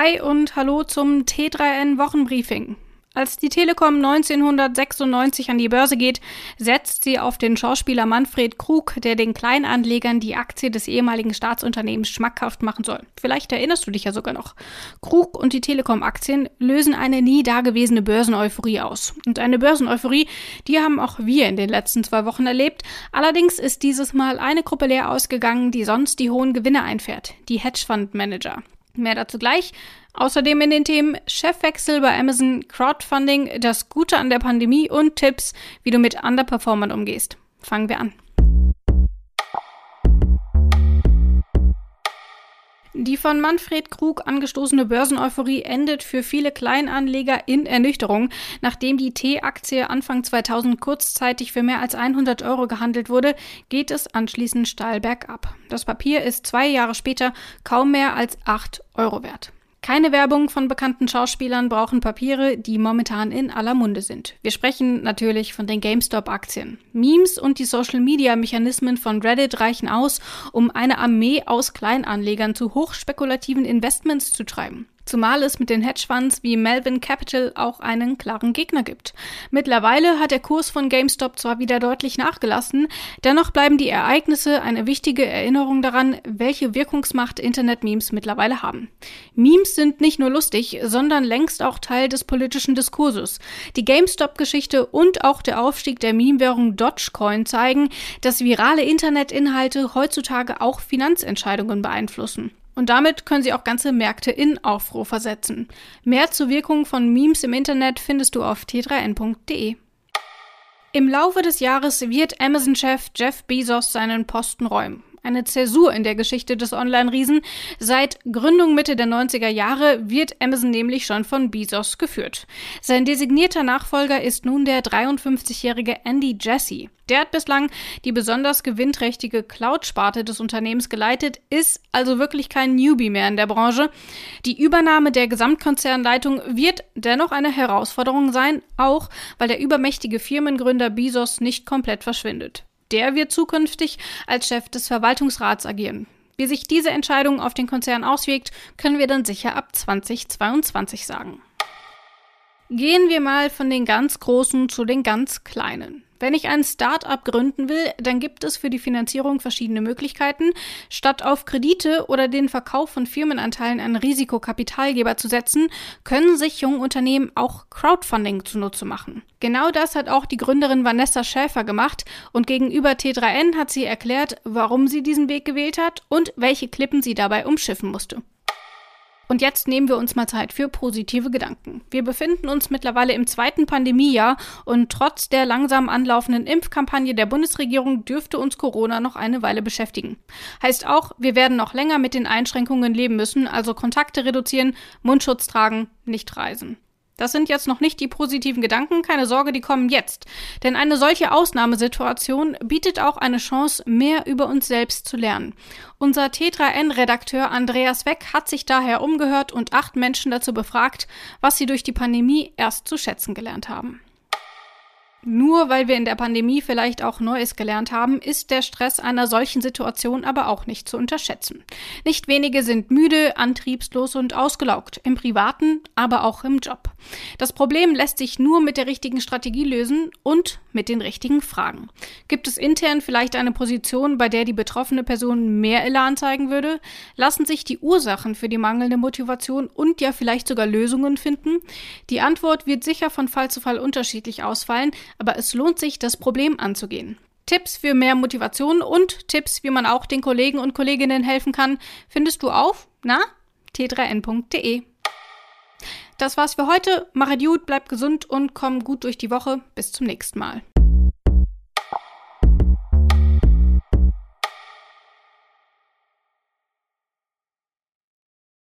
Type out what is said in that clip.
Hi und hallo zum T3N Wochenbriefing. Als die Telekom 1996 an die Börse geht, setzt sie auf den Schauspieler Manfred Krug, der den Kleinanlegern die Aktie des ehemaligen Staatsunternehmens schmackhaft machen soll. Vielleicht erinnerst du dich ja sogar noch. Krug und die Telekom-Aktien lösen eine nie dagewesene Börseneuphorie aus. Und eine Börseneuphorie, die haben auch wir in den letzten zwei Wochen erlebt. Allerdings ist dieses Mal eine Gruppe leer ausgegangen, die sonst die hohen Gewinne einfährt. Die Hedgefund-Manager. Mehr dazu gleich. Außerdem in den Themen Chefwechsel bei Amazon, Crowdfunding, das Gute an der Pandemie und Tipps, wie du mit Underperformern umgehst. Fangen wir an. Die von Manfred Krug angestoßene Börseneuphorie endet für viele Kleinanleger in Ernüchterung. Nachdem die T-Aktie Anfang 2000 kurzzeitig für mehr als 100 Euro gehandelt wurde, geht es anschließend steil bergab. Das Papier ist zwei Jahre später kaum mehr als 8 Euro wert. Keine Werbung von bekannten Schauspielern brauchen Papiere, die momentan in aller Munde sind. Wir sprechen natürlich von den GameStop-Aktien. Memes und die Social-Media-Mechanismen von Reddit reichen aus, um eine Armee aus Kleinanlegern zu hochspekulativen Investments zu treiben. Zumal es mit den Hedgefonds wie Melvin Capital auch einen klaren Gegner gibt. Mittlerweile hat der Kurs von GameStop zwar wieder deutlich nachgelassen, dennoch bleiben die Ereignisse eine wichtige Erinnerung daran, welche Wirkungsmacht Internet-Memes mittlerweile haben. Memes sind nicht nur lustig, sondern längst auch Teil des politischen Diskurses. Die GameStop-Geschichte und auch der Aufstieg der Meme-Währung Dogecoin zeigen, dass virale Internetinhalte heutzutage auch Finanzentscheidungen beeinflussen. Und damit können sie auch ganze Märkte in Aufruhr versetzen. Mehr zur Wirkung von Memes im Internet findest du auf t3n.de. Im Laufe des Jahres wird Amazon-Chef Jeff Bezos seinen Posten räumen eine Zäsur in der Geschichte des Online-Riesen. Seit Gründung Mitte der 90er Jahre wird Amazon nämlich schon von Bezos geführt. Sein designierter Nachfolger ist nun der 53-jährige Andy Jassy. Der hat bislang die besonders gewinnträchtige Cloud-Sparte des Unternehmens geleitet, ist also wirklich kein Newbie mehr in der Branche. Die Übernahme der Gesamtkonzernleitung wird dennoch eine Herausforderung sein, auch weil der übermächtige Firmengründer Bezos nicht komplett verschwindet. Der wird zukünftig als Chef des Verwaltungsrats agieren. Wie sich diese Entscheidung auf den Konzern auswirkt, können wir dann sicher ab 2022 sagen. Gehen wir mal von den ganz Großen zu den ganz Kleinen. Wenn ich ein Start-up gründen will, dann gibt es für die Finanzierung verschiedene Möglichkeiten. Statt auf Kredite oder den Verkauf von Firmenanteilen an Risikokapitalgeber zu setzen, können sich junge Unternehmen auch Crowdfunding zunutze machen. Genau das hat auch die Gründerin Vanessa Schäfer gemacht und gegenüber T3N hat sie erklärt, warum sie diesen Weg gewählt hat und welche Klippen sie dabei umschiffen musste. Und jetzt nehmen wir uns mal Zeit für positive Gedanken. Wir befinden uns mittlerweile im zweiten Pandemiejahr und trotz der langsam anlaufenden Impfkampagne der Bundesregierung dürfte uns Corona noch eine Weile beschäftigen. Heißt auch, wir werden noch länger mit den Einschränkungen leben müssen, also Kontakte reduzieren, Mundschutz tragen, nicht reisen. Das sind jetzt noch nicht die positiven Gedanken, keine Sorge, die kommen jetzt. Denn eine solche Ausnahmesituation bietet auch eine Chance, mehr über uns selbst zu lernen. Unser T3N-Redakteur Andreas Weck hat sich daher umgehört und acht Menschen dazu befragt, was sie durch die Pandemie erst zu schätzen gelernt haben. Nur weil wir in der Pandemie vielleicht auch Neues gelernt haben, ist der Stress einer solchen Situation aber auch nicht zu unterschätzen. Nicht wenige sind müde, antriebslos und ausgelaugt, im privaten, aber auch im Job. Das Problem lässt sich nur mit der richtigen Strategie lösen und mit den richtigen Fragen. Gibt es intern vielleicht eine Position, bei der die betroffene Person mehr Elan zeigen würde? Lassen sich die Ursachen für die mangelnde Motivation und ja vielleicht sogar Lösungen finden? Die Antwort wird sicher von Fall zu Fall unterschiedlich ausfallen, aber es lohnt sich, das Problem anzugehen. Tipps für mehr Motivation und Tipps, wie man auch den Kollegen und Kolleginnen helfen kann, findest du auf, na, t3n.de. Das war's für heute. Mache gut, bleib gesund und komm gut durch die Woche. Bis zum nächsten Mal.